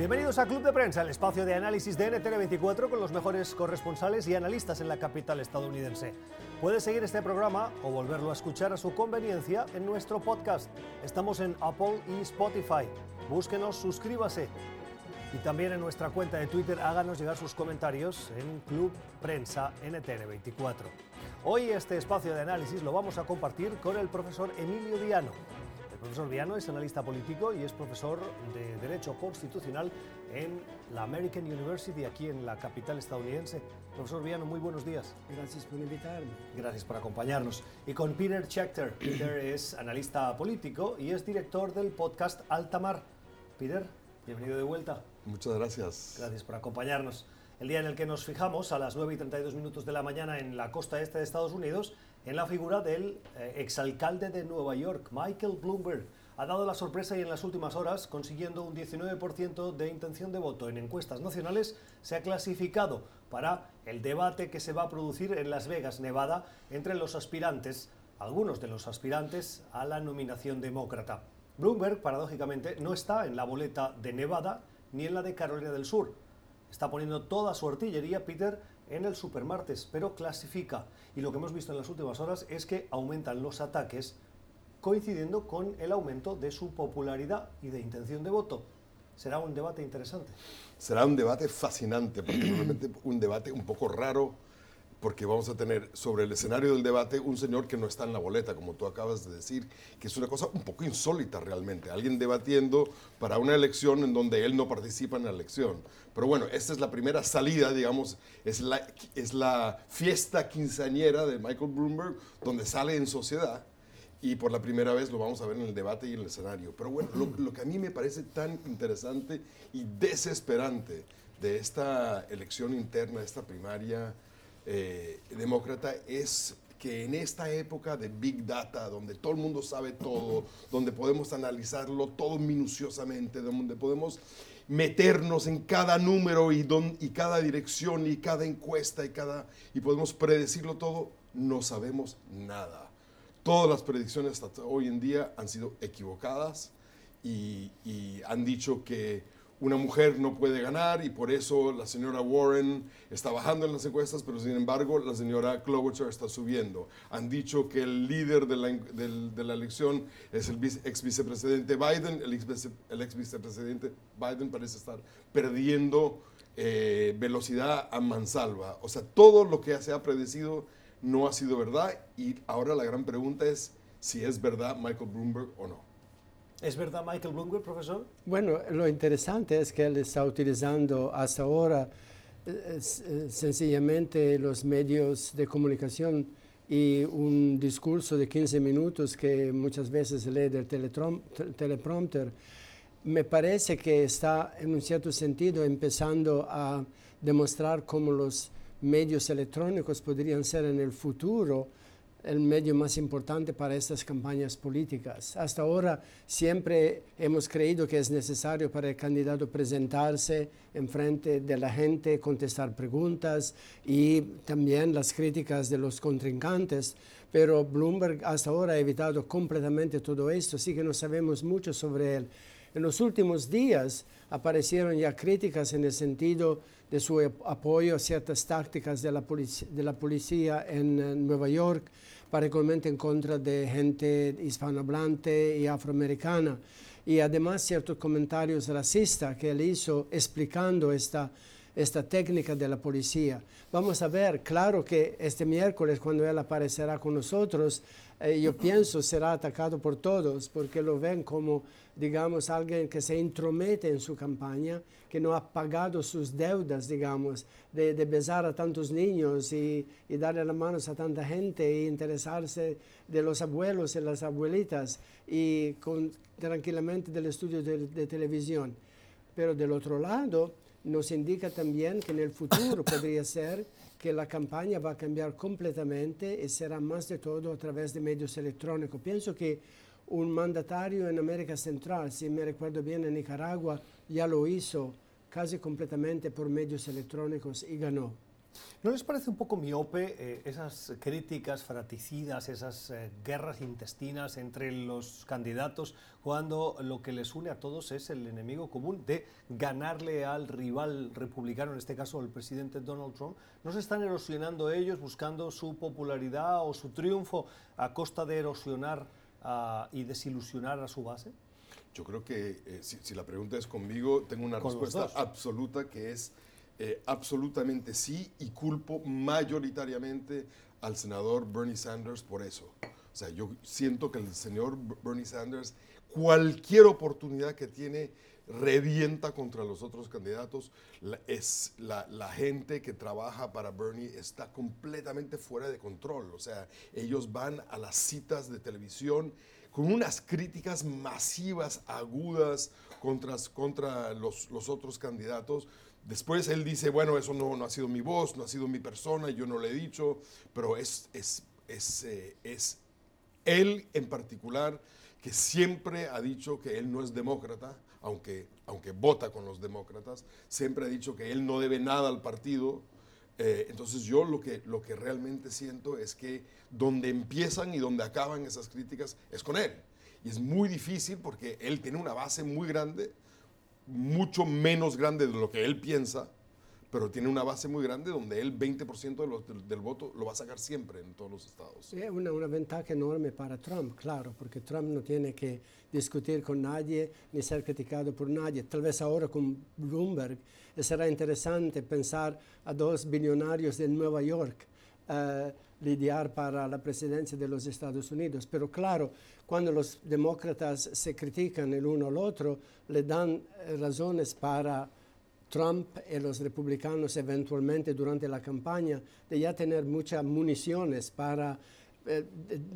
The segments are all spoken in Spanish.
Bienvenidos a Club de Prensa, el espacio de análisis de NTN24 con los mejores corresponsales y analistas en la capital estadounidense. Puede seguir este programa o volverlo a escuchar a su conveniencia en nuestro podcast. Estamos en Apple y Spotify. Búsquenos, suscríbase. Y también en nuestra cuenta de Twitter háganos llegar sus comentarios en Club Prensa NTN24. Hoy este espacio de análisis lo vamos a compartir con el profesor Emilio Viano profesor Viano es analista político y es profesor de Derecho Constitucional en la American University, aquí en la capital estadounidense. Profesor Viano, muy buenos días. Gracias por invitarme. Gracias por acompañarnos. Y con Peter Schechter. Peter es analista político y es director del podcast Altamar. Peter, bienvenido de vuelta. Muchas gracias. Gracias por acompañarnos. El día en el que nos fijamos, a las 9 y 32 minutos de la mañana en la costa este de Estados Unidos, en la figura del eh, exalcalde de Nueva York, Michael Bloomberg. Ha dado la sorpresa y en las últimas horas, consiguiendo un 19% de intención de voto en encuestas nacionales, se ha clasificado para el debate que se va a producir en Las Vegas, Nevada, entre los aspirantes, algunos de los aspirantes a la nominación demócrata. Bloomberg, paradójicamente, no está en la boleta de Nevada ni en la de Carolina del Sur. Está poniendo toda su artillería, Peter, en el supermartes, pero clasifica. Y lo que hemos visto en las últimas horas es que aumentan los ataques coincidiendo con el aumento de su popularidad y de intención de voto. Será un debate interesante. Será un debate fascinante, particularmente un debate un poco raro porque vamos a tener sobre el escenario del debate un señor que no está en la boleta, como tú acabas de decir, que es una cosa un poco insólita realmente, alguien debatiendo para una elección en donde él no participa en la elección. Pero bueno, esta es la primera salida, digamos, es la, es la fiesta quinceañera de Michael Bloomberg, donde sale en sociedad. Y por la primera vez lo vamos a ver en el debate y en el escenario. Pero bueno, lo, lo que a mí me parece tan interesante y desesperante de esta elección interna, esta primaria, eh, demócrata es que en esta época de Big Data, donde todo el mundo sabe todo, donde podemos analizarlo todo minuciosamente, donde podemos meternos en cada número y, y cada dirección y cada encuesta y, cada, y podemos predecirlo todo, no sabemos nada. Todas las predicciones hasta hoy en día han sido equivocadas y han dicho que una mujer no puede ganar y por eso la señora Warren está bajando en las encuestas, pero sin embargo la señora Klobuchar está subiendo. Han dicho que el líder de la, elección es el ex vicepresidente Biden, el ex, vicepresidente Biden parece estar perdiendo eh, velocidad a mansalva. O sea, todo lo que se ha predecido no ha sido verdad y ahora la gran pregunta es si es verdad Michael Bloomberg o no. ¿Es verdad Michael Bloomberg, profesor? Bueno, lo interesante es que él está utilizando hasta ahora eh, eh, sencillamente los medios de comunicación y un discurso de 15 minutos que muchas veces lee del teleprompter. Me parece que está en un cierto sentido empezando a demostrar cómo los medios electrónicos podrían ser en el futuro el medio más importante para estas campañas políticas. Hasta ahora siempre hemos creído que es necesario para el candidato presentarse en frente de la gente, contestar preguntas y también las críticas de los contrincantes, pero Bloomberg hasta ahora ha evitado completamente todo esto, así que no sabemos mucho sobre él. En los últimos días aparecieron ya críticas en el sentido de su apoyo a ciertas tácticas de la, de la policía en Nueva York, particularmente en contra de gente hispanohablante y afroamericana. Y además ciertos comentarios racistas que él hizo explicando esta, esta técnica de la policía. Vamos a ver, claro que este miércoles cuando él aparecerá con nosotros, eh, yo pienso será atacado por todos porque lo ven como, digamos, alguien que se intromete en su campaña, que no ha pagado sus deudas, digamos, de, besar a tantos niños y, darle las manos a tanta gente e interesarse de los abuelos y las abuelitas y con, tranquilamente del estudio de, de televisión. Pero del otro lado, nos indica también que en el futuro podría ser que la campaña va a cambiar completamente y será más de todo a través de medios electrónicos. Pienso que un mandatario en América Central, si me recuerdo bien en Nicaragua, ya lo hizo casi completamente por medios electrónicos y ganó. ¿No les parece un poco miope eh, esas críticas fraticidas, esas eh, guerras intestinas entre los candidatos, cuando lo que les une a todos es el enemigo común de ganarle al rival republicano, en este caso el presidente Donald Trump? ¿No se están erosionando ellos buscando su popularidad o su triunfo a costa de erosionar ah, y desilusionar a su base? Yo creo que eh, si, si, la pregunta es conmigo, tengo una respuesta absoluta que es eh, absolutamente sí y culpo mayoritariamente al senador Bernie Sanders por eso. O sea, yo siento que el señor Bernie Sanders, cualquier oportunidad que tiene, revienta contra los otros candidatos. es, la, la, gente que trabaja para Bernie está completamente fuera de control. O sea, ellos van a las citas de televisión con unas críticas masivas, agudas contra, contra los, los otros candidatos Después él dice, bueno, eso no, no ha sido mi voz, no ha sido mi persona, yo no le he dicho, pero es, es, es, eh, es él en particular que siempre ha dicho que él no es demócrata, aunque, aunque vota con los demócratas, siempre ha dicho que él no debe nada al partido. Eh, entonces yo lo que, lo que realmente siento es que donde empiezan y donde acaban esas críticas es con él. Y es muy difícil porque él tiene una base muy grande mucho menos grande de lo que él piensa, pero tiene una base muy grande donde él 20% de los, del, voto lo va a sacar siempre en todos los estados. Es una, ventaja enorme para Trump, claro, porque Trump no tiene que discutir con nadie ni ser criticado por nadie. Tal vez ahora con Bloomberg será interesante pensar a dos billonarios de Nueva York. Uh, lidiar para la presidencia de los Estados Unidos. Pero claro, cuando los demócratas se critican el uno al otro, le dan eh, razones para Trump y los republicanos eventualmente durante la campaña de ya tener muchas municiones para eh,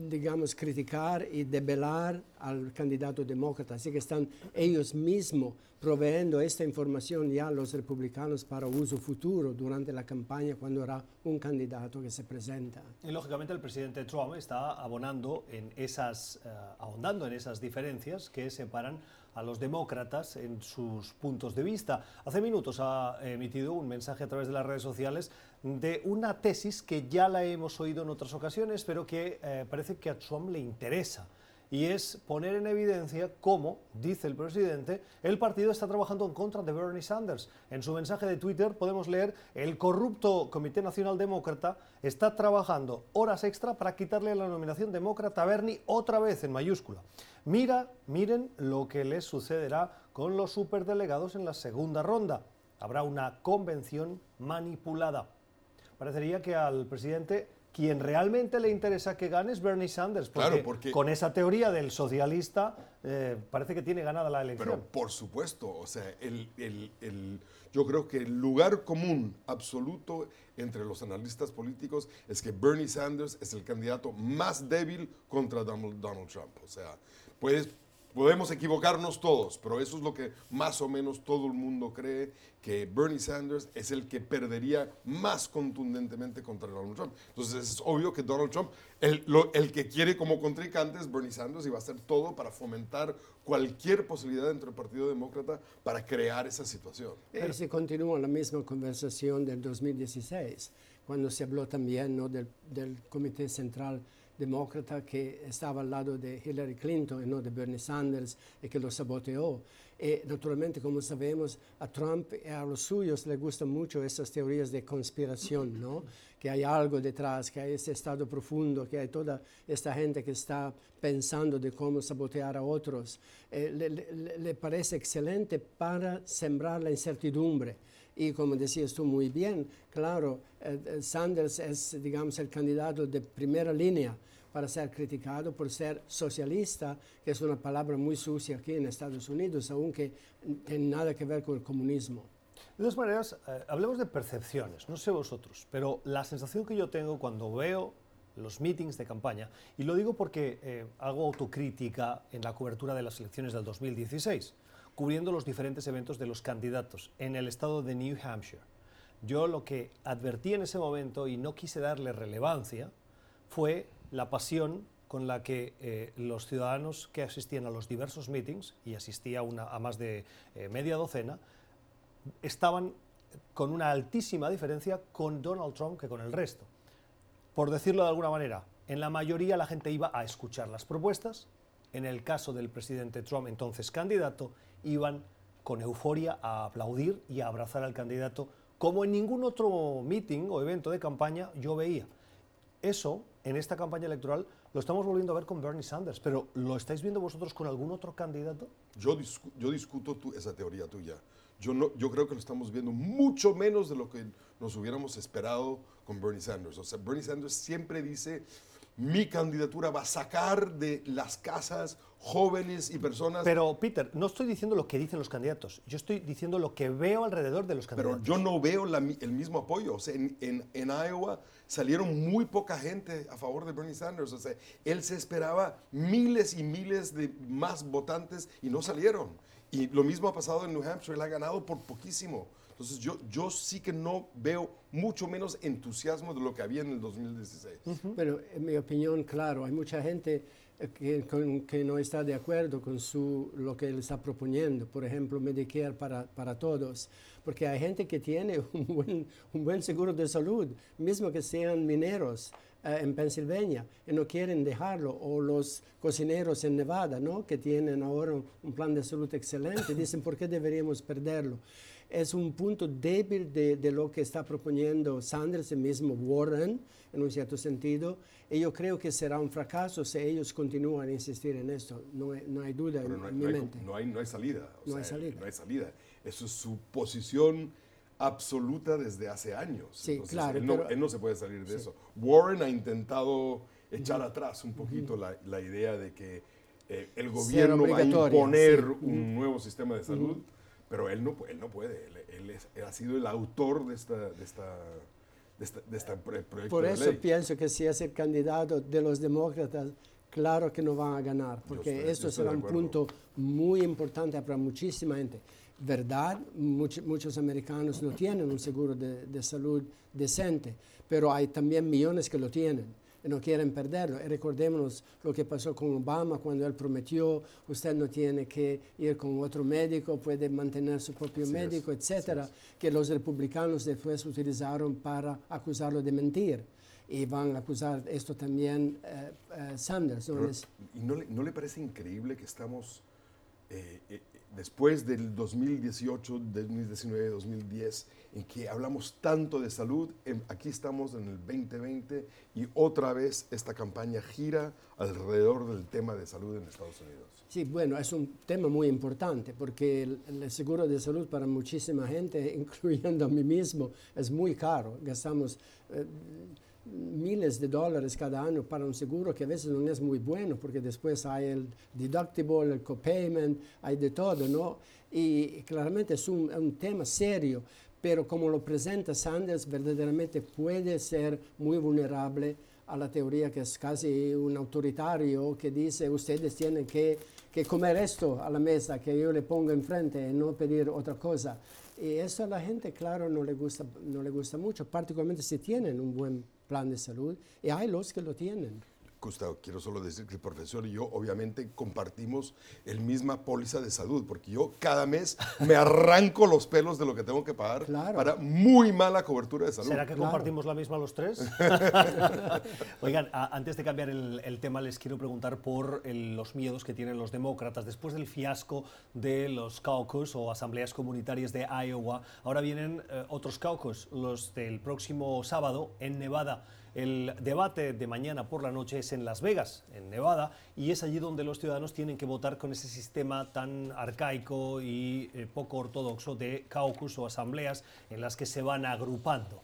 digamos, criticar y debelar al candidato demócrata. Así que están ellos mismos proveyendo esta información ya a los republicanos para uso futuro durante la campaña cuando habrá un candidato que se presenta. Y lógicamente el presidente Trump está abonando en esas, eh, ahondando en esas diferencias que separan a los demócratas en sus puntos de vista. Hace minutos ha emitido un mensaje a través de las redes sociales de una tesis que ya la hemos oído en otras ocasiones, pero que eh, parece que a Trump le interesa y es poner en evidencia cómo, dice el presidente, el partido está trabajando en contra de Bernie Sanders. En su mensaje de Twitter podemos leer, el corrupto Comité Nacional Demócrata está trabajando horas extra para quitarle la nominación demócrata a Bernie otra vez en mayúscula. Mira, miren lo que les sucederá con los superdelegados en la segunda ronda. Habrá una convención manipulada. Parecería que al presidente quien realmente le interesa que gane es Bernie Sanders, porque, claro, porque con esa teoría del socialista eh, parece que tiene ganada la elección. Pero por supuesto, o sea, el, el, el, yo creo que el lugar común absoluto entre los analistas políticos es que Bernie Sanders es el candidato más débil contra Donald, Donald Trump. O sea, puedes Podemos equivocarnos todos, pero eso es lo que más o menos todo el mundo cree, que Bernie Sanders es el que perdería más contundentemente contra Donald Trump. Entonces es obvio que Donald Trump, el, lo, el que quiere como contrincante es Bernie Sanders y va a hacer todo para fomentar cualquier posibilidad dentro del Partido Demócrata para crear esa situación. Pero si continúa la misma conversación del 2016, cuando se habló también ¿no? del, del Comité Central demócrata que estaba al lado de Hillary Clinton y no de Bernie Sanders y que lo saboteó. Y naturalmente, como sabemos, a Trump y a los suyos les gustan mucho esas teorías de conspiración, ¿no? que hay algo detrás, que hay ese estado profundo, que hay toda esta gente que está pensando de cómo sabotear a otros. Eh, le, parece excelente para sembrar la incertidumbre. Y como decías tú muy bien, claro, eh, eh, Sanders es, digamos, el candidato de primera línea para ser criticado por ser socialista, que es una palabra muy sucia aquí en Estados Unidos, aunque tiene nada que ver con el comunismo. De todas maneras, eh, hablemos de percepciones, no sé vosotros, pero la sensación que yo tengo cuando veo los meetings de campaña, y lo digo porque eh, hago autocrítica en la cobertura de las elecciones del 2016, cubriendo los diferentes eventos de los candidatos en el estado de New Hampshire. Yo lo que advertí en ese momento y no quise darle relevancia fue la pasión con la que eh, los ciudadanos que asistían a los diversos meetings, y asistía una, a más de eh, media docena, estaban con una altísima diferencia con Donald Trump que con el resto. Por decirlo de alguna manera, en la mayoría la gente iba a escuchar las propuestas, en el caso del presidente Trump, entonces candidato, iban con euforia a aplaudir y a abrazar al candidato, como en ningún otro meeting o evento de campaña yo veía. Eso, en esta campaña electoral, lo estamos volviendo a ver con Bernie Sanders, pero ¿lo estáis viendo vosotros con algún otro candidato? Yo, yo discuto esa teoría tuya. Yo, no, yo creo que lo estamos viendo mucho menos de lo que nos hubiéramos esperado con Bernie Sanders. O sea, Bernie Sanders siempre dice, mi candidatura va a sacar de las casas jóvenes y personas. Pero, Peter, no estoy diciendo lo que dicen los candidatos, yo estoy diciendo lo que veo alrededor de los candidatos. Pero yo no veo el mismo apoyo. O sea, en, en, en, Iowa salieron muy poca gente a favor de Bernie Sanders. O sea, él se esperaba miles y miles de más votantes y no salieron. Y lo mismo ha pasado en New Hampshire, él ha ganado por poquísimo. Entonces yo, yo sí que no veo mucho menos entusiasmo de lo que había en el 2016. Pero en mi opinión, claro, hay mucha gente eh, que, que, no está de acuerdo con su, lo que él está proponiendo, por ejemplo, Medicare para, para todos, porque hay gente que tiene un buen, un buen seguro de salud, mismo que sean mineros. Eh, en Pensilvania y no quieren dejarlo, o los cocineros en Nevada, ¿no? que tienen ahora un plan de salud excelente, dicen, ¿por qué deberíamos perderlo? Es un punto débil de, de, lo que está proponiendo Sanders, el mismo Warren, en un cierto sentido, y yo creo que será un fracaso si ellos continúan a insistir en esto, no hay, no hay duda en, no hay, mi no mente. no, hay, no hay salida. O no, sea, hay salida. no hay salida. Eso es su posición absoluta desde hace años. Sí, Entonces, claro. Él no, pero, él no, se puede salir de sí. eso. Warren ha intentado echar uh -huh. atrás un poquito uh -huh. la, la, idea de que eh, el gobierno va a imponer sí. un uh -huh. nuevo sistema de salud, pero él no, él no puede. Él, él, es, él, ha sido el autor de esta, de esta, de esta proyecto Por eso de ley. pienso que si es el candidato de los demócratas, claro que no van a ganar, porque estoy, esto será un punto muy importante para muchísima gente. Verdad, Much, muchos americanos no tienen un seguro de, de, salud decente, pero hay también millones que lo tienen no quieren perderlo. Y recordémonos lo que pasó con Obama cuando él prometió, usted no tiene que ir con otro médico, puede mantener su propio sí médico, es, etcétera, sí que los republicanos después utilizaron para acusarlo de mentir. Y van a acusar esto también eh, eh, Sanders. ¿no? Pero, ¿Y no le, no le, parece increíble que estamos eh, después del 2018, 2019, 2010, en que hablamos tanto de salud, aquí estamos en el 2020 y otra vez esta campaña gira alrededor del tema de salud en Estados Unidos. Sí, bueno, es un tema muy importante porque el, el, seguro de salud para muchísima gente, incluyendo a mí mismo, es muy caro. Gastamos eh, miles de dólares cada año para un seguro que a veces no es muy bueno porque después hay el deductible, el copayment, hay de todo, ¿no? Y claramente es un, un tema serio, pero como lo presenta Sanders, verdaderamente puede ser muy vulnerable a la teoría que es casi un autoritario que dice ustedes tienen que, que comer esto a la mesa que yo le pongo enfrente y no pedir otra cosa. Y eso a la gente, claro, no le gusta, no le gusta mucho, particularmente si tienen un buen plan de salud, y hay los que lo tienen. Gustavo, quiero solo decir que el profesor y yo obviamente compartimos el misma póliza de salud, porque yo cada mes me arranco los pelos de lo que tengo que pagar claro. para muy mala cobertura de salud. ¿Será que Claro. compartimos la misma los tres? Oigan, a- antes de cambiar el, el tema, les quiero preguntar por el- los miedos que tienen los demócratas después del fiasco de los caucus o asambleas comunitarias de Iowa. Ahora vienen eh, otros caucus, los del próximo sábado en Nevada. El debate de mañana por la noche es en Las Vegas, en Nevada, y es allí donde los ciudadanos tienen que votar con ese sistema tan arcaico y eh, poco ortodoxo de caucus o asambleas en las que se van agrupando.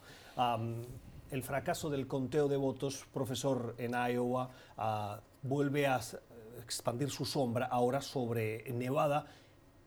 El fracaso del conteo de votos, profesor, en Iowa, ah, vuelve a expandir su sombra ahora sobre Nevada.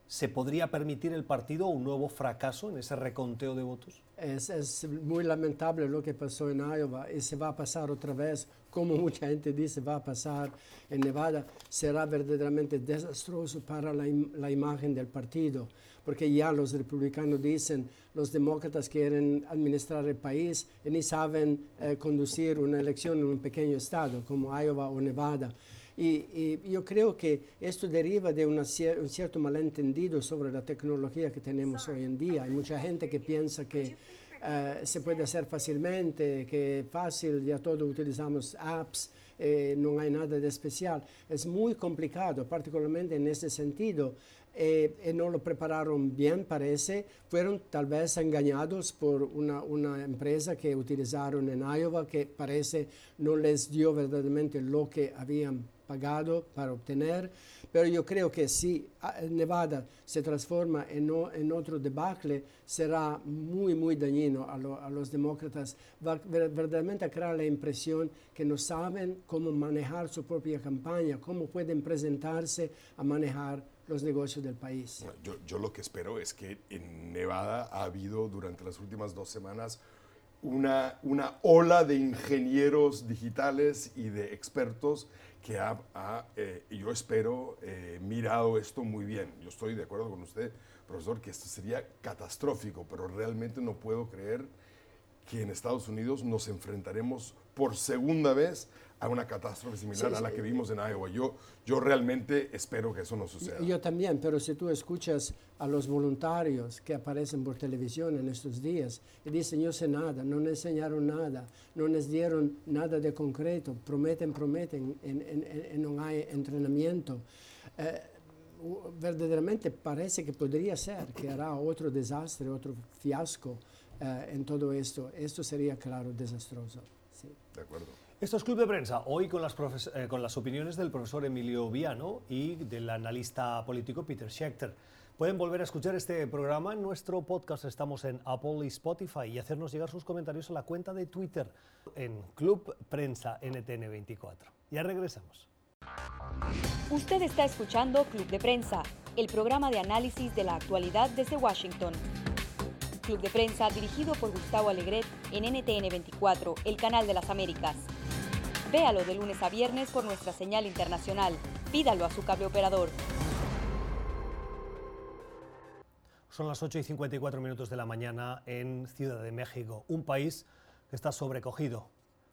¿Se podría permitir el partido un nuevo fracaso en ese reconteo de votos? Es, muy lamentable lo que pasó en Iowa y se va a pasar otra vez, como mucha gente dice, va a pasar en Nevada. Será verdaderamente desastroso para la imagen del partido, porque ya los republicanos dicen, los demócratas quieren administrar el país y ni saben eh, conducir una elección en un pequeño estado como Iowa o Nevada. Y, yo creo que esto deriva de un cierto malentendido sobre la tecnología que tenemos hoy en día. Hay mucha gente que piensa que eh, se puede hacer fácilmente, que es fácil, ya todos utilizamos apps, eh, no hay nada de especial. Es muy complicado, particularmente en ese sentido. Eh, y no lo prepararon bien, parece. Fueron tal vez engañados por una, una, empresa que utilizaron en Iowa que parece no les dio verdaderamente lo que habían pagado para obtener. Pero yo creo que si ah, Nevada se transforma en, en otro debacle, será muy, muy dañino a, a, los demócratas. Va verdaderamente a crear la impresión que no saben cómo manejar su propia campaña, cómo pueden presentarse a manejar los negocios del país. Yo, yo lo que espero es que en Nevada ha habido durante las últimas dos semanas una, una ola de ingenieros digitales y de expertos que ha, eh, yo espero, eh, mirado esto muy bien. Yo estoy de acuerdo con usted, profesor, que esto sería catastrófico, pero realmente no puedo creer que en Estados Unidos nos enfrentaremos por segunda vez a una catástrofe similar a la que vimos en Iowa. Yo, yo realmente espero que eso no suceda. Yo también, pero si tú escuchas a los voluntarios que aparecen por televisión en estos días y dicen, yo sé nada, no me enseñaron nada, no les dieron nada de concreto, prometen, prometen, y no hay entrenamiento. Eh, verdaderamente parece que podría ser que hará otro desastre, otro fiasco eh, en todo esto. Esto sería, claro, desastroso. Sí. De acuerdo. Esto es Club de Prensa, hoy con las, eh, con las opiniones del profesor Emilio Viano y del analista político Peter Schechter. Pueden volver a escuchar este programa en nuestro podcast. Estamos en Apple y Spotify y hacernos llegar sus comentarios a la cuenta de Twitter en Club Prensa NTN24. Ya regresamos. Usted está escuchando Club de Prensa, el programa de análisis de la actualidad desde Washington. Club de Prensa dirigido por Gustavo Alegret en NTN 24, el canal de las Américas. Véalo de lunes a viernes por nuestra señal internacional. Pídalo a su cable operador. Son las 8 y 54 minutos de la mañana en Ciudad de México, un país que está sobrecogido.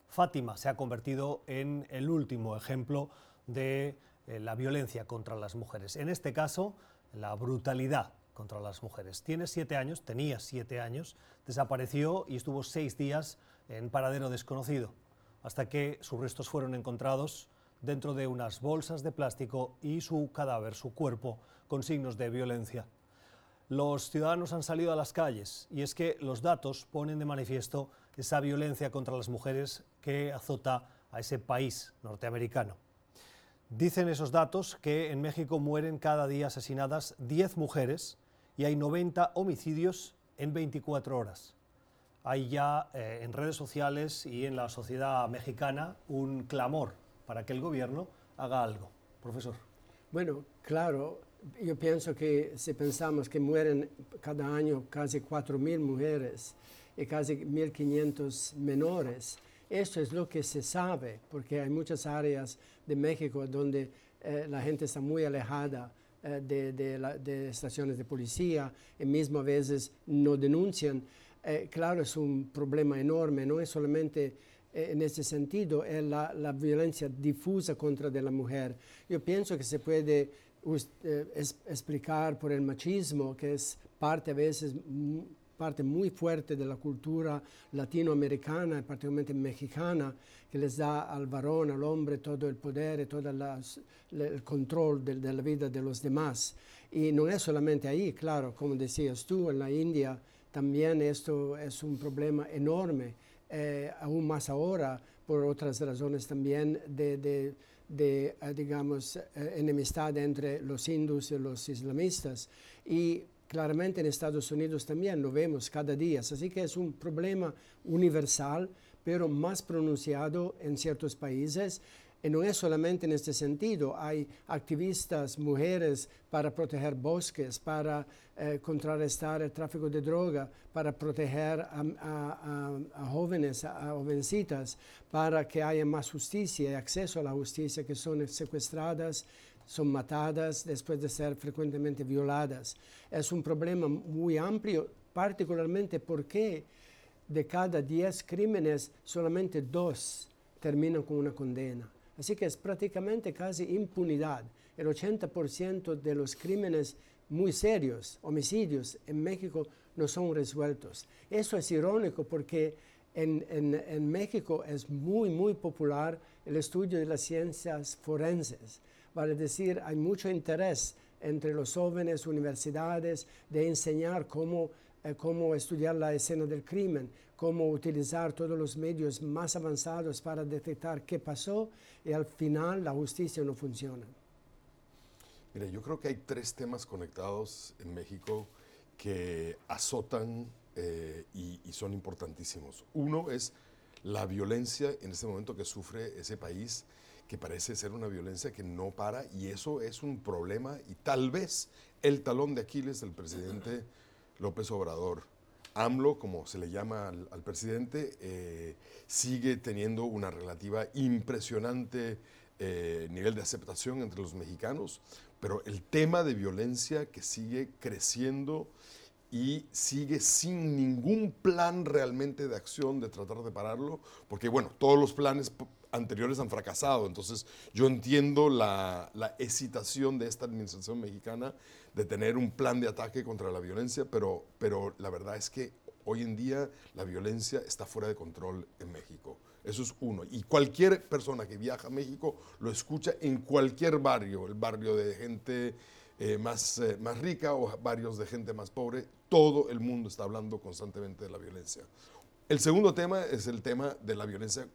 Fátima se ha convertido en el último ejemplo de eh, la violencia contra las mujeres. En este caso, la brutalidad contra las mujeres. Tiene siete años, tenía siete años, desapareció y estuvo seis días en paradero desconocido hasta que sus restos fueron encontrados dentro de unas bolsas de plástico y su cadáver, su cuerpo, con signos de violencia. Los ciudadanos han salido a las calles y es que los datos ponen de manifiesto esa violencia contra las mujeres que azota a ese país norteamericano. Dicen esos datos que en México mueren cada día asesinadas 10 mujeres y hay 90 homicidios en 24 horas hay ya eh, en redes sociales y en la sociedad mexicana un clamor para que el gobierno haga algo. Profesor. Bueno, claro, yo pienso que si pensamos que mueren cada año casi 4.000 mujeres y casi 1.500 menores, eso es lo que se sabe, porque hay muchas áreas de México donde eh, la gente está muy alejada eh, de, de, estaciones de policía y mismo a veces no denuncian. Eh, claro, es un problema enorme, no es solamente eh, en ese sentido, es la, la, violencia difusa contra de la mujer. Yo pienso que se puede eh, explicar por el machismo, que es parte a veces parte muy fuerte de la cultura latinoamericana, particularmente mexicana, que les da al varón, al hombre, todo el poder y todo el control de, de la vida de los demás. Y no es solamente ahí, claro, como decías tú, en la India, también esto es un problema enorme, eh, aún más ahora, por otras razones también de, eh, digamos, eh, enemistad entre los hindus y los islamistas. Y claramente en Estados Unidos también lo vemos cada día. Así que es un problema universal, pero más pronunciado en ciertos países y no es solamente en este sentido, hay activistas, mujeres para proteger bosques, para eh, contrarrestar el tráfico de droga, para proteger a, jóvenes, a, jovencitas, para que haya más justicia y acceso a la justicia, que son secuestradas, son matadas después de ser frecuentemente violadas. Es un problema muy amplio, particularmente porque de cada 10 crímenes solamente dos terminan con una condena. Así que es prácticamente casi impunidad. El 80% de los crímenes muy serios, homicidios en México, no son resueltos. Eso es irónico porque en, en, México es muy, muy popular el estudio de las ciencias forenses. Vale decir, hay mucho interés entre los jóvenes, universidades, de enseñar cómo, eh, cómo estudiar la escena del crimen, cómo utilizar todos los medios más avanzados para detectar qué pasó y al final la justicia no funciona. Mira, yo creo que hay tres temas conectados en México que azotan eh, y, son importantísimos. Uno es la violencia en este momento que sufre ese país, que parece ser una violencia que no para, y eso es un problema y tal vez el talón de Aquiles del presidente López Obrador. AMLO, como se le llama al, presidente, eh, sigue teniendo una relativa impresionante eh, nivel de aceptación entre los mexicanos, pero el tema de violencia que sigue creciendo y sigue sin ningún plan realmente de acción de tratar de pararlo, porque bueno, todos los planes anteriores han fracasado, entonces yo entiendo la, la excitación de esta administración mexicana de tener un plan de ataque contra la violencia, pero, pero la verdad es que hoy en día la violencia está fuera de control en México. Eso es uno. Y cualquier persona que viaja a México lo escucha en cualquier barrio, el barrio de gente eh, más, eh, más rica o barrios de gente más pobre, todo el mundo está hablando constantemente de la violencia. El segundo tema es el tema de la violencia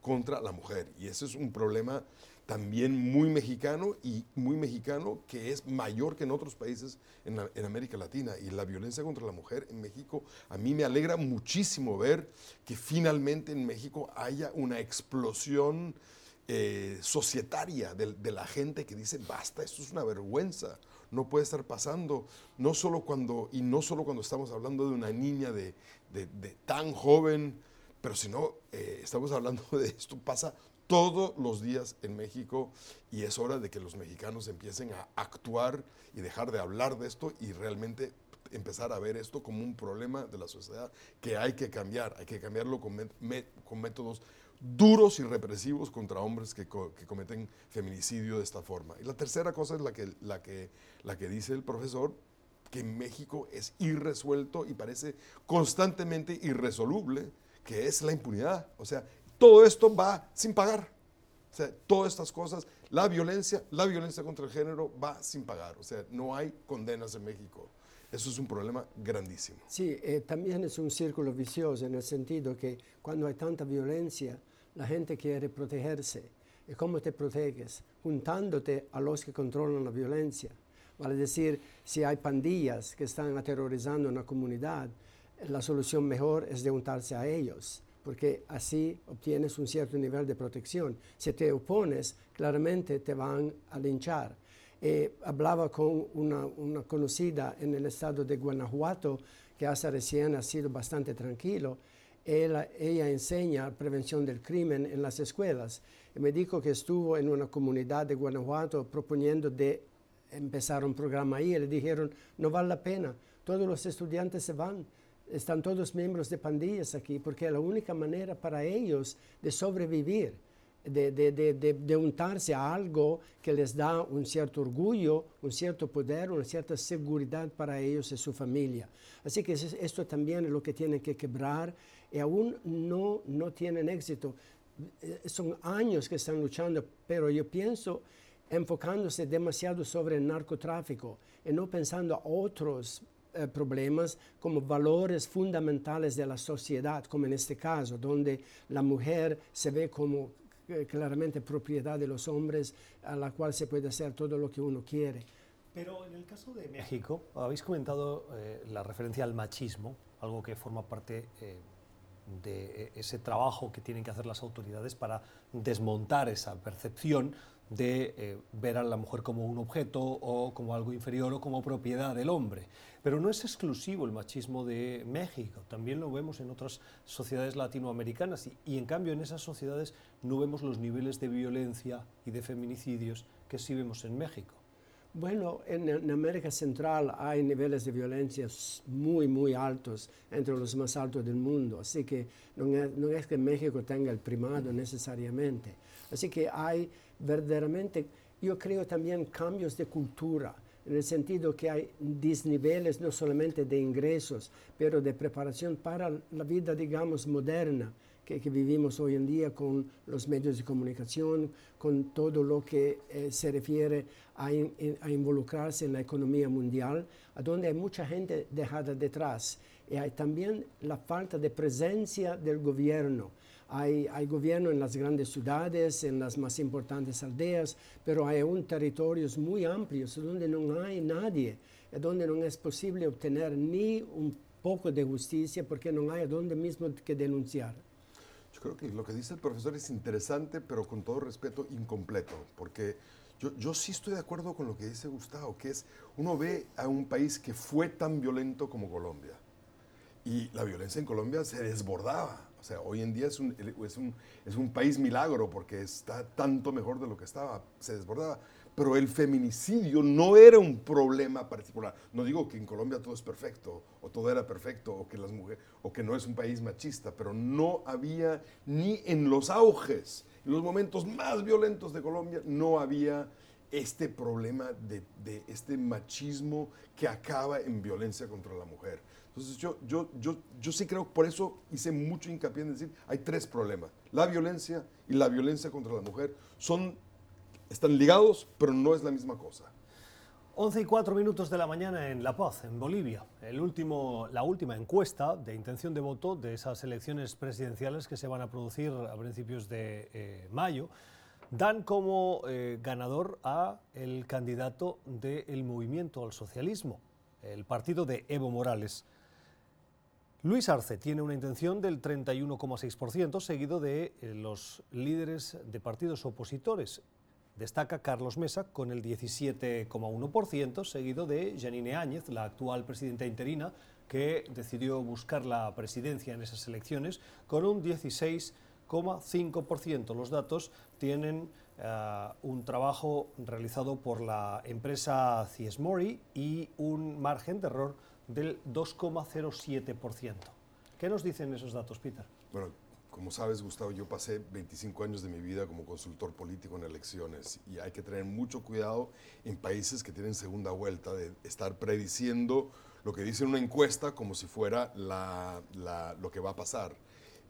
contra la mujer. Y ese es un problema también muy mexicano y muy mexicano que es mayor que en otros países en, América Latina. Y la violencia contra la mujer en México, a mí me alegra muchísimo ver que finalmente en México haya una explosión eh, societaria de, la gente que dice, basta, esto es una vergüenza, no puede estar pasando, no solo cuando, y no solo cuando estamos hablando de una niña de, tan joven, pero sino eh, estamos hablando de esto, pasa todos los días en México y es hora de que los mexicanos empiecen a actuar y dejar de hablar de esto y realmente empezar a ver esto como un problema de la sociedad que hay que cambiar, hay que cambiarlo con, métodos duros y represivos contra hombres que, cometen feminicidio de esta forma. Y la tercera cosa es la, que, la que dice el profesor, que en México es irresuelto y parece constantemente irresoluble, que es la impunidad. O sea, todo esto va sin pagar. O sea, todas estas cosas, la violencia, la violencia contra el género va sin pagar. O sea, no hay condenas en México. Eso es un problema grandísimo. Sí, eh, también es un círculo vicioso en el sentido que cuando hay tanta violencia, la gente quiere protegerse. ¿Y cómo te proteges? Juntándote a los que controlan la violencia. Vale decir, si hay pandillas que están aterrorizando una comunidad, la solución mejor es de juntarse a ellos porque así obtienes un cierto nivel de protección. Si te opones, claramente te van a linchar. Eh, hablaba con una, conocida en el estado de Guanajuato, que hace recién ha sido bastante tranquilo. Ella, ella enseña prevención del crimen en las escuelas. Y me dijo que estuvo en una comunidad de Guanajuato proponiendo de empezar un programa ahí. Y le dijeron, no vale la pena, todos los estudiantes se van están todos miembros de pandillas aquí, porque la única manera para ellos de sobrevivir, de, de, de, de, untarse a algo que les da un cierto orgullo, un cierto poder, una cierta seguridad para ellos y su familia. Así que esto también es lo que tienen que quebrar y aún no, no tienen éxito. Eh, son años que están luchando, pero yo pienso enfocándose demasiado sobre el narcotráfico y no pensando a otros eh, problemas como valores fundamentales de la sociedad, como en este caso, donde la mujer se ve como eh, claramente propiedad de los hombres a la cual se puede hacer todo lo que uno quiere. Pero en el caso de México, habéis comentado eh, la referencia al machismo, algo que forma parte de ese trabajo que tienen que hacer las autoridades para desmontar esa percepción de eh, ver a la mujer como un objeto o como algo inferior o como propiedad del hombre. Pero no es exclusivo el machismo de México, también lo vemos en otras sociedades latinoamericanas y, en cambio en esas sociedades no vemos los niveles de violencia y de feminicidios que sí vemos en México. Bueno, en, América Central hay niveles de violencia muy, muy altos, entre los más altos del mundo. Así que no es, no es que México tenga el primado necesariamente. Así que hay verdaderamente, yo creo también cambios de cultura, en el sentido que hay desniveles no solamente de ingresos, pero de preparación para la vida, digamos, moderna que, vivimos hoy en día con los medios de comunicación, con todo lo que eh, se refiere a, involucrarse en la economía mundial, a donde hay mucha gente dejada detrás. Y hay también la falta de presencia del gobierno. Hay, hay, gobierno en las grandes ciudades, en las más importantes aldeas, pero hay aún territorios muy amplios donde no hay nadie, donde no es posible obtener ni un poco de justicia porque no hay donde mismo que denunciar. Yo creo que lo que dice el profesor es interesante, pero con todo respeto, incompleto, porque yo, yo, sí estoy de acuerdo con lo que dice Gustavo, que es, uno ve a un país que fue tan violento como Colombia, y la violencia en Colombia se desbordaba. O sea, hoy en día es un, es un, es un país milagro porque está tanto mejor de lo que estaba, se desbordaba pero el feminicidio no era un problema particular. No digo que en Colombia todo es perfecto, o todo era perfecto, o que, las mujeres, o que no es un país machista, pero no había ni en los auges, en los momentos más violentos de Colombia, no había este problema de, de este machismo que acaba en violencia contra la mujer. Entonces yo, yo, yo, yo sí creo, por eso hice mucho hincapié en decir, hay tres problemas. La violencia y la violencia contra la mujer son están ligados, pero no es la misma cosa. 11 y 4 minutos de la mañana en La Paz, en Bolivia. El último, la última encuesta de intención de voto de esas elecciones presidenciales que se van a producir a principios de eh, mayo dan como eh, ganador a el candidato del movimiento al socialismo, el partido de Evo Morales. Luis Arce tiene una intención del 31,6%, seguido de eh, los líderes de partidos opositores, Destaca Carlos Mesa con el 17,1%, seguido de Janine Áñez, la actual presidenta interina, que decidió buscar la presidencia en esas elecciones, con un 16,5%. Los datos tienen eh, un trabajo realizado por la empresa Ciesmori y un margen de error del 2,07%. ¿Qué nos dicen esos datos, Peter? Bueno, como sabes, Gustavo, yo pasé 25 años de mi vida como consultor político en elecciones y hay que tener mucho cuidado en países que tienen segunda vuelta de estar prediciendo lo que dice una encuesta como si fuera lo que va a pasar.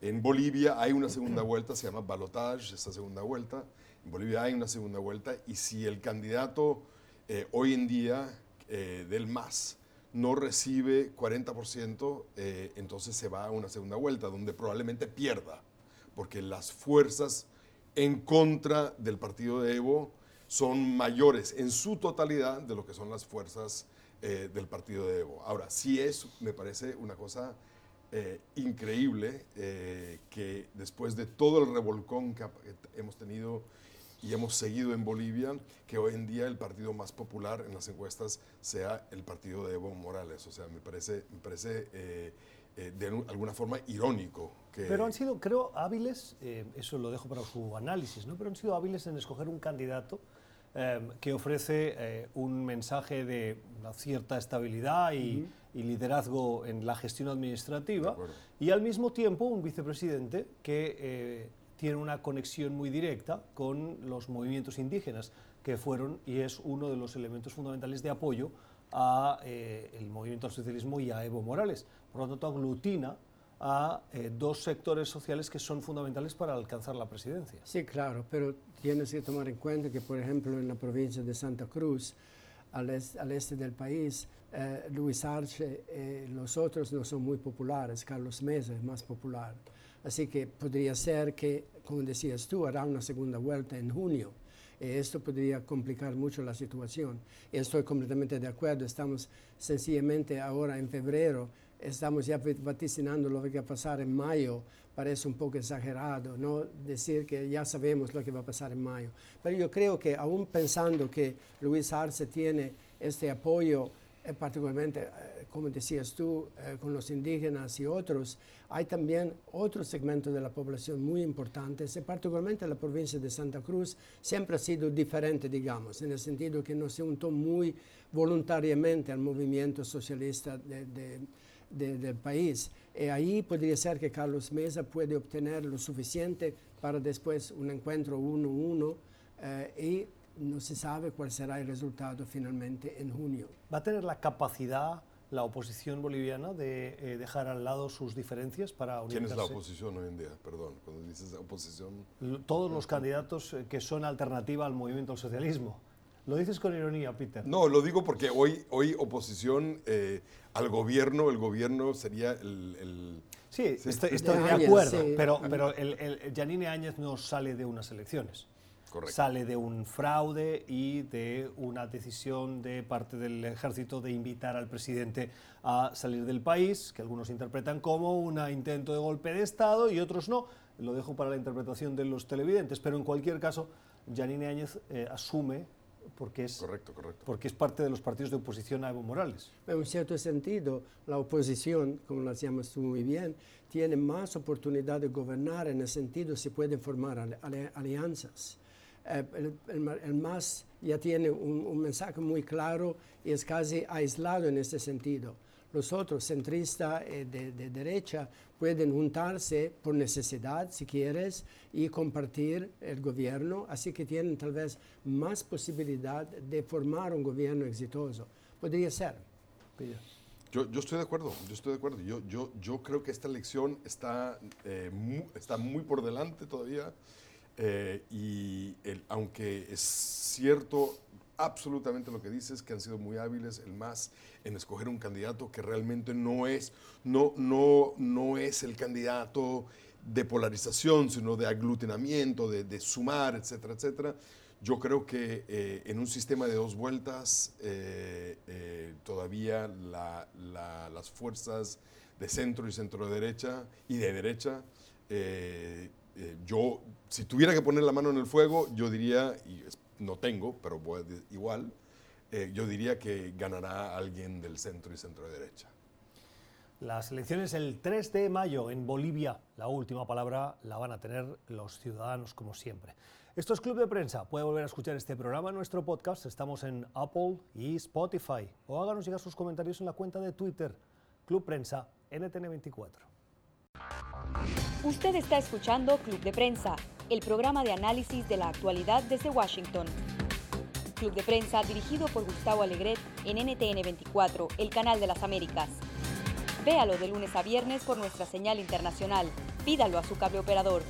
En Bolivia hay una segunda vuelta, se llama balotage, esa segunda vuelta. En Bolivia hay una segunda vuelta y si el candidato eh, hoy en día eh, del MAS no recibe 40%, eh, entonces se va a una segunda vuelta, donde probablemente pierda, porque las fuerzas en contra del partido de Evo son mayores en su totalidad de lo que son las fuerzas eh, del partido de Evo. Ahora, sí es, me parece una cosa eh, increíble que después de todo el revolcón que hemos tenido y hemos seguido en Bolivia que hoy en día el partido más popular en las encuestas sea el partido de Evo Morales. O sea, me parece, me parece eh, eh, de alguna forma irónico. Que pero han sido, creo, hábiles, eh, eso lo dejo para su análisis, ¿no? pero han sido hábiles en escoger un candidato que ofrece un mensaje de una cierta estabilidad y, y liderazgo en la gestión administrativa y al mismo tiempo un vicepresidente que tiene una conexión muy directa con los movimientos indígenas, que fueron y es uno de los elementos fundamentales de apoyo a eh, el movimiento al socialismo y a Evo Morales. Por lo tanto, aglutina a eh, dos sectores sociales que son fundamentales para alcanzar la presidencia. Sí, claro, pero tienes que tomar en cuenta que, por ejemplo, en la provincia de Santa Cruz, al, este del país, eh, Luis Arce, los otros no son muy populares, Carlos Mesa es más popular. Así que podría ser que, como decías tú, hará una segunda vuelta en junio. Eh, esto podría complicar mucho la situación. Estoy completamente de acuerdo. Estamos sencillamente ahora en febrero, estamos ya vaticinando lo que va a pasar en mayo. Parece un poco exagerado, ¿no? Decir que ya sabemos lo que va a pasar en mayo. Pero yo creo que aún pensando que Luis Arce tiene este apoyo particularmente, eh, como decías tú, eh, con los indígenas y otros, hay también otros segmentos de la población muy importantes, y particularmente la provincia de Santa Cruz siempre ha sido diferente, digamos, en el sentido que no se untó muy voluntariamente al movimiento socialista del país. Y ahí podría ser que Carlos Mesa puede obtener lo suficiente para después un encuentro uno-uno y no se sabe cuál será el resultado finalmente en junio. ¿Va a tener la capacidad la oposición boliviana de eh, dejar al lado sus diferencias para unirse? ¿Quién es la oposición hoy en día? Perdón, cuando dices oposición... todos los candidatos eh, que son alternativa al movimiento del socialismo. Lo dices con ironía, Peter. No, lo digo porque hoy, hoy oposición eh, al gobierno, el gobierno sería el... sí, estoy, de acuerdo, pero, pero el, el, Janine Áñez no sale de unas elecciones sale de un fraude y de una decisión de parte del ejército de invitar al presidente a salir del país, que algunos interpretan como un intento de golpe de Estado y otros no. Lo dejo para la interpretación de los televidentes, pero en cualquier caso, Janine Áñez eh, asume porque es, correcto, correcto. porque es parte de los partidos de oposición a Evo Morales. En un cierto sentido, la oposición, como la llamas tú muy bien, tiene más oportunidad de gobernar en el sentido se pueden formar alianzas. Eh, el, MAS ya tiene un, mensaje muy claro y es casi aislado en este sentido. Los otros, centristas eh, de, derecha, pueden juntarse por necesidad, si quieres, y compartir el gobierno, así que tienen tal vez más posibilidad de formar un gobierno exitoso. Podría ser. Yo, yo, estoy de acuerdo, yo estoy de acuerdo. Yo, yo, yo creo que esta elección está, eh, está muy por delante todavía. Eh, y aunque es cierto absolutamente lo que dices, que han sido muy hábiles, el MAS, en escoger un candidato que realmente no es, no, no, no es el candidato de polarización, sino de aglutinamiento, de, sumar, etcétera, etcétera. Yo creo que eh, en un sistema de dos vueltas eh, todavía las fuerzas de centro y centro derecha y de derecha eh, yo, si tuviera que poner la mano en el fuego, yo diría, y no tengo, pero igual, eh, yo diría que ganará alguien del centro y centro derecha. Las elecciones el 3 de mayo en Bolivia, la última palabra la van a tener los ciudadanos como siempre. Esto es Club de Prensa. Puede volver a escuchar este programa nuestro podcast. Estamos en Apple y Spotify. O háganos llegar sus comentarios en la cuenta de Twitter, Club Prensa NTN24. Usted está escuchando Club de Prensa, el programa de análisis de la actualidad desde Washington. Club de Prensa dirigido por Gustavo Alegret en NTN 24, el canal de las Américas. Véalo de lunes a viernes por nuestra señal internacional. Pídalo a su cable operador.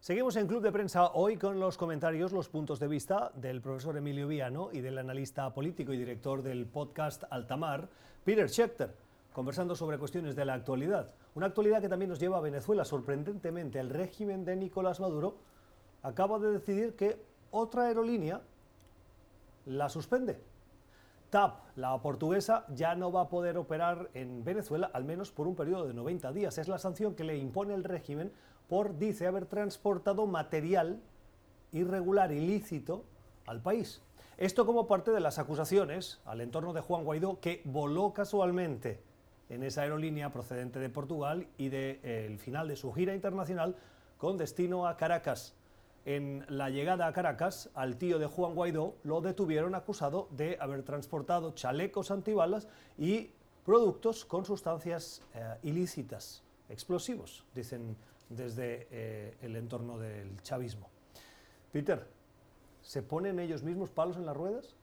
Seguimos en Club de Prensa hoy con los comentarios, los puntos de vista del profesor Emilio Viano y del analista político y director del podcast Altamar, Peter Schechter conversando sobre cuestiones de la actualidad. Una actualidad que también nos lleva a Venezuela. Sorprendentemente, el régimen de Nicolás Maduro acaba de decidir que otra aerolínea la suspende. TAP, la portuguesa, ya no va a poder operar en Venezuela, al menos por un periodo de 90 días. Es la sanción que le impone el régimen por, dice, haber transportado material irregular, ilícito, al país. Esto como parte de las acusaciones al entorno de Juan Guaidó, que voló casualmente en esa aerolínea procedente de Portugal y del de, final de su gira internacional con destino a Caracas. En la llegada a Caracas, al tío de Juan Guaidó lo detuvieron acusado de haber transportado chalecos antibalas y productos con sustancias eh, ilícitas, explosivos, dicen desde eh, el entorno del chavismo. Peter, ¿se ponen ellos mismos palos en las ruedas?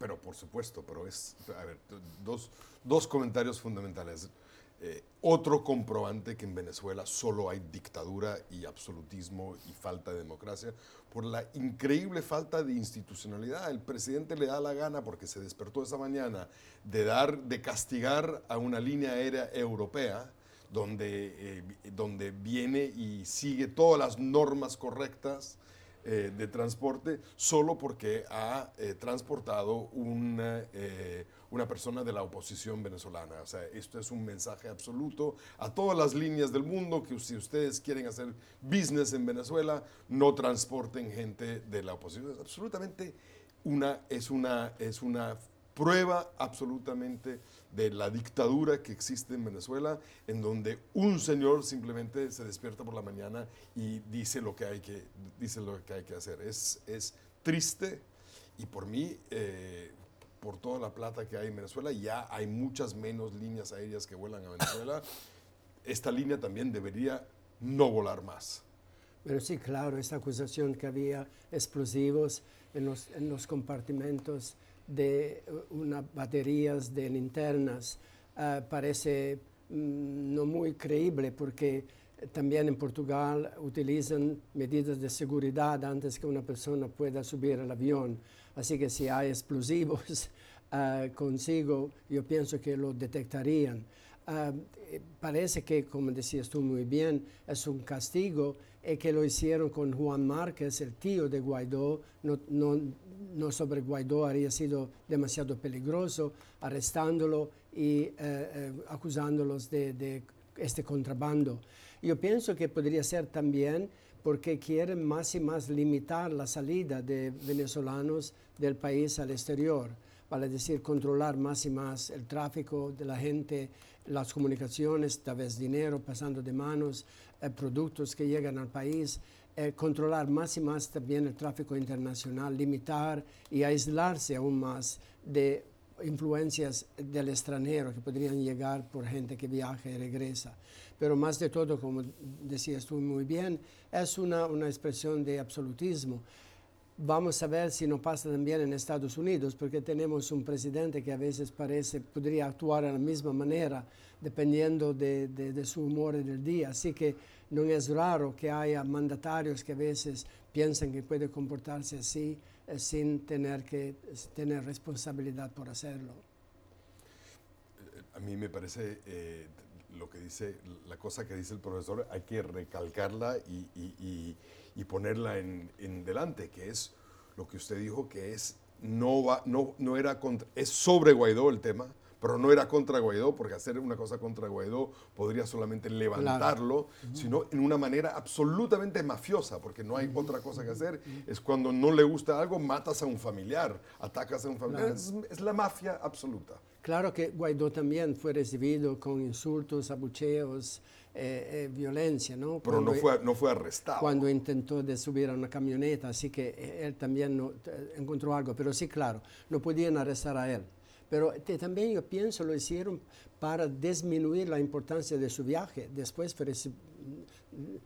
Pero por supuesto, pero es, a ver, dos, dos comentarios fundamentales. Eh, otro comprobante que en Venezuela solo hay dictadura y absolutismo y falta de democracia por la increíble falta de institucionalidad. El presidente le da la gana porque se despertó esa mañana de dar, de castigar a una línea aérea europea donde, eh, donde viene y sigue todas las normas correctas eh, de transporte solo porque ha eh, transportado una, eh, una, persona de la oposición venezolana. O sea, esto es un mensaje absoluto a todas las líneas del mundo que si ustedes quieren hacer business en Venezuela, no transporten gente de la oposición. Es absolutamente una, es, una, es una prueba absolutamente de la dictadura que existe en Venezuela, en donde un señor simplemente se despierta por la mañana y dice lo que hay que, dice lo que, hay que hacer. Es, es triste y por mí, eh, por toda la plata que hay en Venezuela, ya hay muchas menos líneas aéreas que vuelan a Venezuela. Esta línea también debería no volar más. Pero sí, claro, esta acusación que había explosivos en los, en los compartimentos de unas baterías de linternas uh, parece mm, no muy creíble porque también en Portugal utilizan medidas de seguridad antes que una persona pueda subir al avión. Así que si hay explosivos uh, consigo, yo pienso que lo detectarían. Parece que, como decías tú muy bien, es un castigo y que lo hicieron con Juan Márquez, el tío de Guaidó, no, no sobre Guaidó habría sido demasiado peligroso, arrestándolo y eh, eh, acusándolos de, este contrabando. Yo pienso que podría ser también porque quieren más y más limitar la salida de venezolanos del país al exterior, vale decir, controlar más y más el tráfico de la gente, las comunicaciones, tal vez dinero pasando de manos, eh, productos que llegan al país eh, controlar más y más también el tráfico internacional, limitar y aislarse aún más de influencias del extranjero que podrían llegar por gente que viaja y regresa. Pero más de todo, como decías tú muy bien, es una, una expresión de absolutismo. Vamos a ver si no pasa también en Estados Unidos, porque tenemos un presidente que a veces parece, podría actuar de la misma manera, dependiendo de, de, de su humor del día. Así que no es raro que haya mandatarios que a veces piensan que puede comportarse así eh, sin tener que tener responsabilidad por hacerlo. A mí me parece eh, lo que dice, la cosa que dice el profesor, hay que recalcarla y, y, y, ponerla en, en, delante, que es lo que usted dijo, que es no va, no, no era contra, es sobre Guaidó el tema, pero no era contra Guaidó, porque hacer una cosa contra Guaidó podría solamente levantarlo, claro. sino en una manera absolutamente mafiosa, porque no hay otra cosa que hacer. Es cuando no le gusta algo, matas a un familiar, atacas a un familiar. Claro. Es, es, la mafia absoluta. Claro que Guaidó también fue recibido con insultos, abucheos, eh, eh, violencia, ¿no? Pero cuando, no, fue, no fue arrestado. Cuando intentó de subir a una camioneta, así que eh, él también no, encontró algo. Pero sí, claro, no podían arrestar a él. Pero te, también yo pienso lo hicieron para disminuir la importancia de su viaje. Después, fue,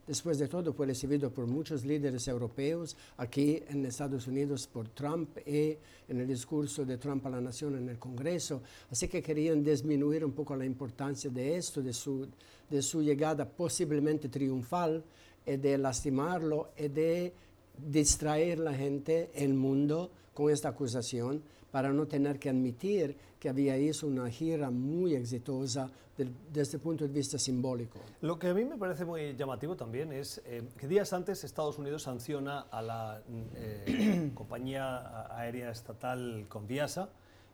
después de todo fue recibido por muchos líderes europeos, aquí en Estados Unidos por Trump y en el discurso de Trump a la nación en el Congreso. Así que querían disminuir un poco la importancia de esto, de su, de su llegada posiblemente triunfal, y de lastimarlo y de distraer la gente, el mundo, con esta acusación para no tener que admitir que había hecho una gira muy exitosa del, desde el punto de vista simbólico. Lo que a mí me parece muy llamativo también es eh, que días antes Estados Unidos sanciona a la eh, compañía aérea estatal Conviasa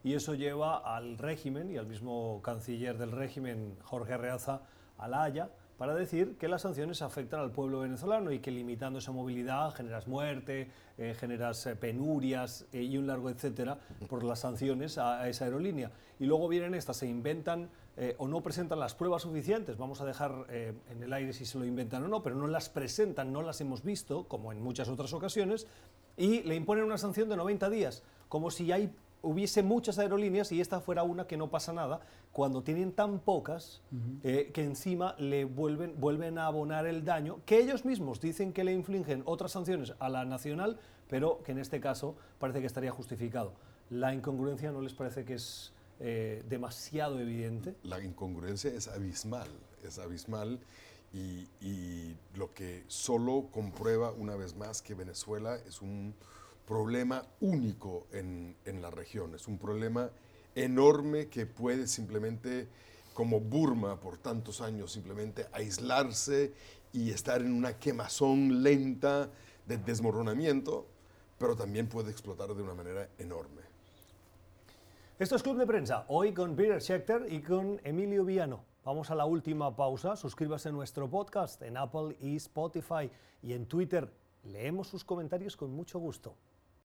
y eso lleva al régimen y al mismo canciller del régimen, Jorge Arreaza, a La Haya, para decir que las sanciones afectan al pueblo venezolano y que limitando esa movilidad generas muerte, eh, generas eh, penurias eh, y un largo etcétera por las sanciones a, a, esa aerolínea. Y luego vienen estas, se inventan o no presentan las pruebas suficientes, vamos a dejar en el aire si se lo inventan o no, pero no las presentan, no las hemos visto, como en muchas otras ocasiones, y le imponen una sanción de 90 días, como si hay hubiese muchas aerolíneas y esta fuera una que no pasa nada, cuando tienen tan pocas uh -huh. eh, que encima le vuelven, vuelven a abonar el daño, que ellos mismos dicen que le infligen otras sanciones a la nacional, pero que en este caso parece que estaría justificado. ¿La incongruencia no les parece que es eh, demasiado evidente? La incongruencia es abismal, es abismal. Y, y lo que solo comprueba una vez más que Venezuela es un, problema único en, en, la región, es un problema enorme que puede simplemente, como Burma por tantos años, simplemente aislarse y estar en una quemazón lenta de desmoronamiento, pero también puede explotar de una manera enorme. Esto es Club de Prensa, hoy con Peter Schechter y con Emilio Viano. Vamos a la última pausa, suscríbase a nuestro podcast en Apple y Spotify y en Twitter. Leemos sus comentarios con mucho gusto.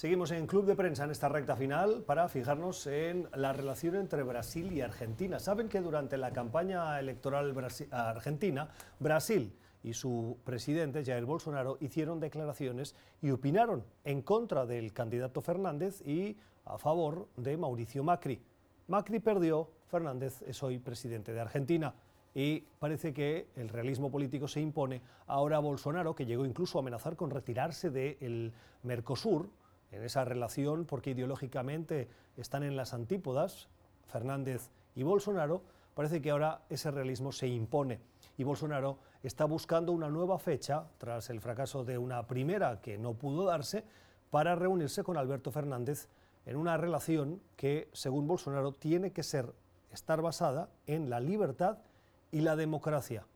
Seguimos en Club de Prensa en esta recta final para fijarnos en la relación entre Brasil y Argentina. Saben que durante la campaña electoral argentina, Brasil y su presidente, Jair Bolsonaro, hicieron declaraciones y opinaron en contra del candidato Fernández y a favor de Mauricio Macri. Macri perdió, Fernández es hoy presidente de Argentina y parece que el realismo político se impone. Ahora Bolsonaro, que llegó incluso a amenazar con retirarse del Mercosur, en esa relación porque ideológicamente están en las antípodas, Fernández y Bolsonaro, parece que ahora ese realismo se impone y Bolsonaro está buscando una nueva fecha, tras el fracaso de una primera que no pudo darse, para reunirse con Alberto Fernández en una relación que, según Bolsonaro, tiene que ser, estar basada en la libertad y la democracia.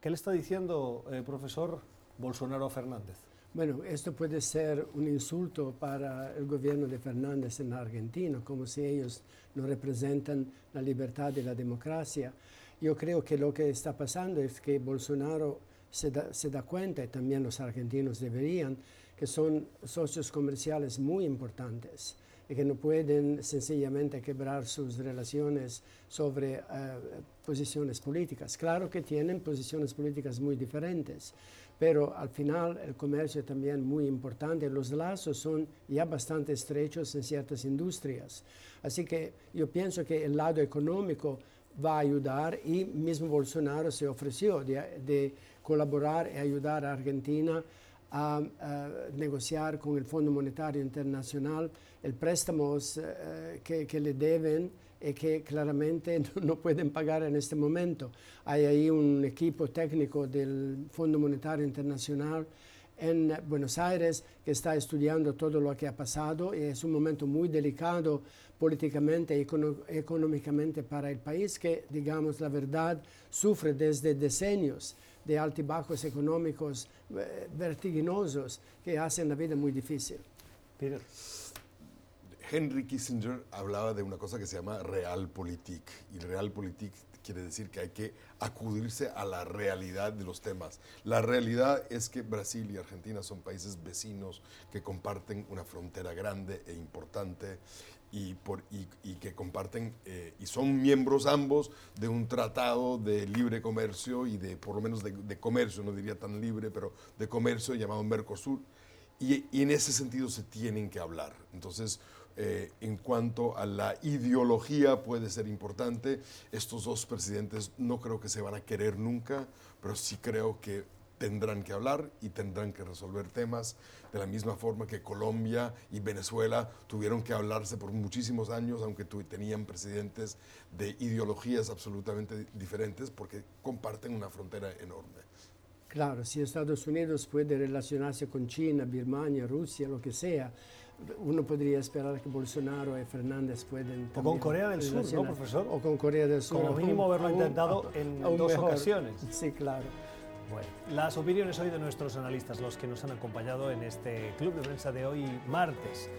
¿Qué le está diciendo, eh, profesor Bolsonaro Fernández? Bueno, esto puede ser un insulto para el gobierno de Fernández en Argentina, como si ellos no representan la libertad y la democracia. Yo creo que lo que está pasando es que Bolsonaro se da, se da cuenta, y también los argentinos deberían, que son socios comerciales muy importantes y que no pueden sencillamente quebrar sus relaciones sobre uh, posiciones políticas. Claro que tienen posiciones políticas muy diferentes, pero al final el comercio también muy importante. Los lazos son ya bastante estrechos en ciertas industrias. Así que yo pienso que el lado económico va a ayudar y mismo Bolsonaro se ofreció de, colaborar y ayudar a Argentina a, negociar con el Fondo Monetario Internacional el préstamo eh, que le deben y que claramente no pueden pagar en este momento. Hay ahí un equipo técnico del Fondo Monetario Internacional en Buenos Aires que está estudiando todo lo que ha pasado y es un momento muy delicado políticamente y económicamente para el país que, digamos la verdad, sufre desde decenios de altibajos económicos eh, vertiginosos que hacen la vida muy difícil. Henry Kissinger hablaba de una cosa que se llama realpolitik y realpolitik quiere decir que hay que acudirse a la realidad de los temas. La realidad es que Brasil y Argentina son países vecinos que comparten una frontera grande e importante y, que comparten eh, y son miembros ambos de un tratado de libre comercio y de por lo menos de, de comercio, no diría tan libre, pero de comercio llamado Mercosur. Y, y en ese sentido se tienen que hablar. Entonces, eh, en cuanto a la ideología puede ser importante. Estos dos presidentes no creo que se van a querer nunca, pero sí creo que tendrán que hablar y tendrán que resolver temas de la misma forma que Colombia y Venezuela tuvieron que hablarse por muchísimos años, aunque tenían presidentes de ideologías absolutamente diferentes, porque comparten una frontera enorme. Claro, si Estados Unidos puede relacionarse con China, Birmania, Rusia, lo que sea, uno podría esperar que Bolsonaro y Fernández pueden... O con Corea del Sur, ¿no, profesor? O con Corea del Sur. Como mínimo haberlo intentado en dos ocasiones. Sí, claro. Bueno, las opiniones hoy de nuestros analistas, los que nos han acompañado en este club de prensa de hoy martes.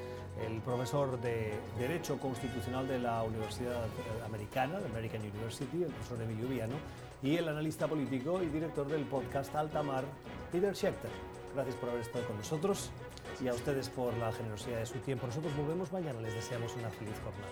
El profesor de Derecho Constitucional de la Universidad Americana, de American University, el profesor Emilio Viano, y el analista político y director del podcast Altamar, Peter Schechter. Gracias por haber estado con nosotros y a ustedes por la generosidad de su tiempo. Nosotros volvemos mañana, les deseamos una feliz jornada.